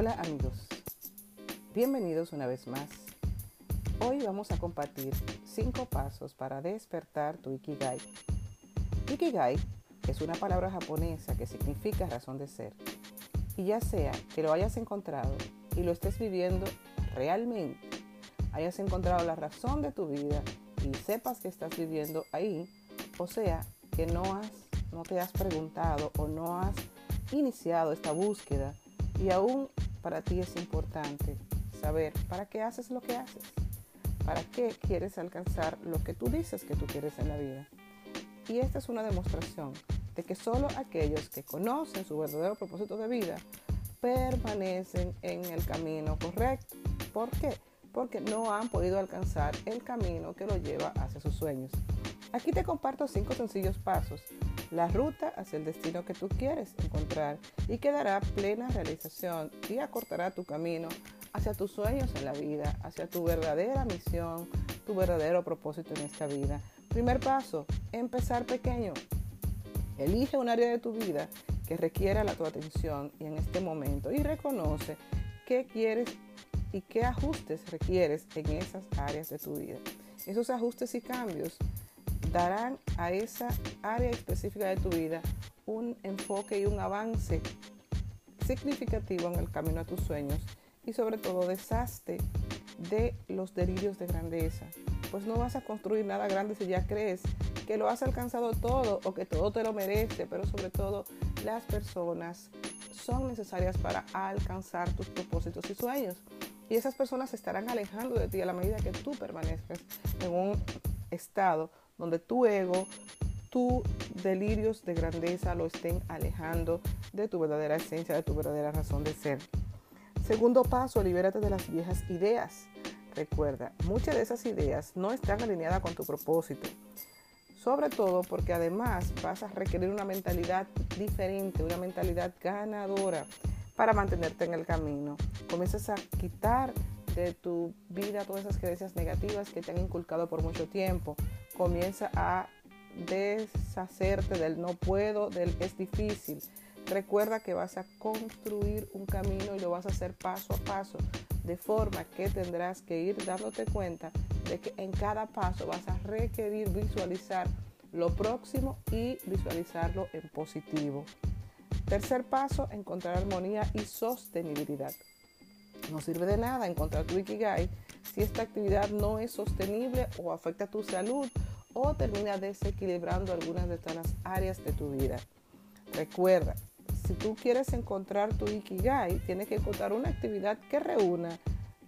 Hola amigos, bienvenidos una vez más. Hoy vamos a compartir 5 pasos para despertar tu Ikigai. Ikigai es una palabra japonesa que significa razón de ser. Y ya sea que lo hayas encontrado y lo estés viviendo realmente, hayas encontrado la razón de tu vida y sepas que estás viviendo ahí, o sea, que no, has, no te has preguntado o no has iniciado esta búsqueda y aún para ti es importante saber para qué haces lo que haces, para qué quieres alcanzar lo que tú dices que tú quieres en la vida. Y esta es una demostración de que solo aquellos que conocen su verdadero propósito de vida permanecen en el camino correcto. ¿Por qué? Porque no han podido alcanzar el camino que lo lleva hacia sus sueños. Aquí te comparto cinco sencillos pasos, la ruta hacia el destino que tú quieres encontrar y que dará plena realización y acortará tu camino hacia tus sueños en la vida, hacia tu verdadera misión, tu verdadero propósito en esta vida. Primer paso, empezar pequeño. Elige un área de tu vida que requiera la tu atención y en este momento y reconoce qué quieres y qué ajustes requieres en esas áreas de tu vida. Esos ajustes y cambios darán a esa área específica de tu vida un enfoque y un avance significativo en el camino a tus sueños y sobre todo deshazte de los delirios de grandeza. Pues no vas a construir nada grande si ya crees que lo has alcanzado todo o que todo te lo merece, pero sobre todo las personas son necesarias para alcanzar tus propósitos y sueños. Y esas personas se estarán alejando de ti a la medida que tú permanezcas en un estado donde tu ego, tus delirios de grandeza lo estén alejando de tu verdadera esencia, de tu verdadera razón de ser. Segundo paso, libérate de las viejas ideas. Recuerda, muchas de esas ideas no están alineadas con tu propósito. Sobre todo porque además vas a requerir una mentalidad diferente, una mentalidad ganadora para mantenerte en el camino. Comienzas a quitar de tu vida todas esas creencias negativas que te han inculcado por mucho tiempo. Comienza a deshacerte del no puedo, del es difícil. Recuerda que vas a construir un camino y lo vas a hacer paso a paso, de forma que tendrás que ir dándote cuenta de que en cada paso vas a requerir visualizar lo próximo y visualizarlo en positivo. Tercer paso, encontrar armonía y sostenibilidad. No sirve de nada encontrar tu Ikigai si esta actividad no es sostenible o afecta tu salud o termina desequilibrando algunas de estas áreas de tu vida. Recuerda, si tú quieres encontrar tu Ikigai, tienes que encontrar una actividad que reúna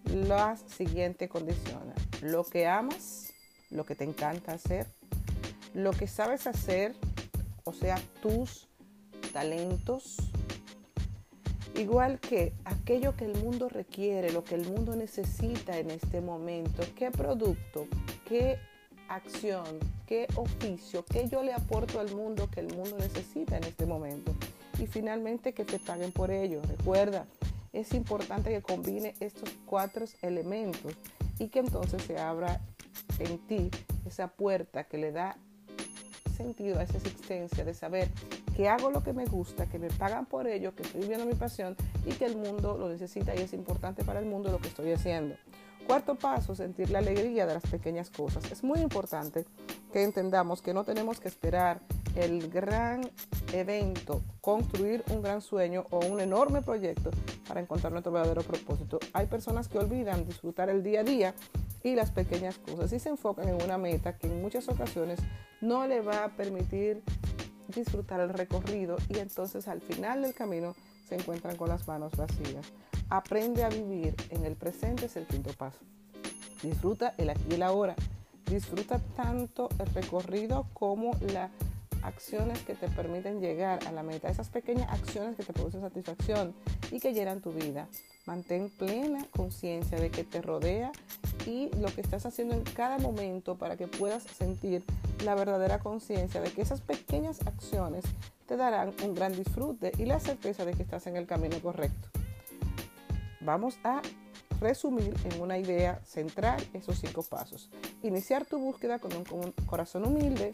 las siguientes condiciones. Lo que amas, lo que te encanta hacer, lo que sabes hacer, o sea, tus talentos, Igual que aquello que el mundo requiere, lo que el mundo necesita en este momento, qué producto, qué acción, qué oficio, qué yo le aporto al mundo que el mundo necesita en este momento. Y finalmente que te paguen por ello. Recuerda, es importante que combine estos cuatro elementos y que entonces se abra en ti esa puerta que le da sentido a esa existencia de saber que hago lo que me gusta, que me pagan por ello, que estoy viviendo mi pasión y que el mundo lo necesita y es importante para el mundo lo que estoy haciendo. Cuarto paso, sentir la alegría de las pequeñas cosas. Es muy importante que entendamos que no tenemos que esperar el gran evento, construir un gran sueño o un enorme proyecto para encontrar nuestro verdadero propósito. Hay personas que olvidan disfrutar el día a día y las pequeñas cosas y se enfocan en una meta que en muchas ocasiones no le va a permitir disfrutar el recorrido y entonces al final del camino se encuentran con las manos vacías. Aprende a vivir en el presente es el quinto paso. Disfruta el aquí y el ahora. Disfruta tanto el recorrido como las acciones que te permiten llegar a la meta. Esas pequeñas acciones que te producen satisfacción y que llenan tu vida. Mantén plena conciencia de que te rodea y lo que estás haciendo en cada momento para que puedas sentir la verdadera conciencia de que esas pequeñas acciones te darán un gran disfrute y la certeza de que estás en el camino correcto. Vamos a resumir en una idea central esos cinco pasos. Iniciar tu búsqueda con un, corazón humilde,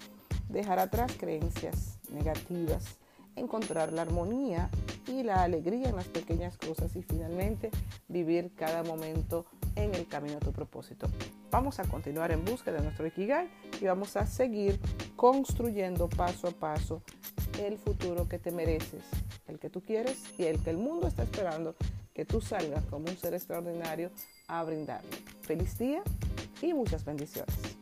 dejar atrás creencias negativas, encontrar la armonía y la alegría en las pequeñas cosas y finalmente vivir cada momento en el camino a tu propósito. Vamos a continuar en busca de nuestro Ikigai y vamos a seguir construyendo paso a paso el futuro que te mereces, el que tú quieres y el que el mundo está esperando que tú salgas como un ser extraordinario a brindarle. Feliz día y muchas bendiciones.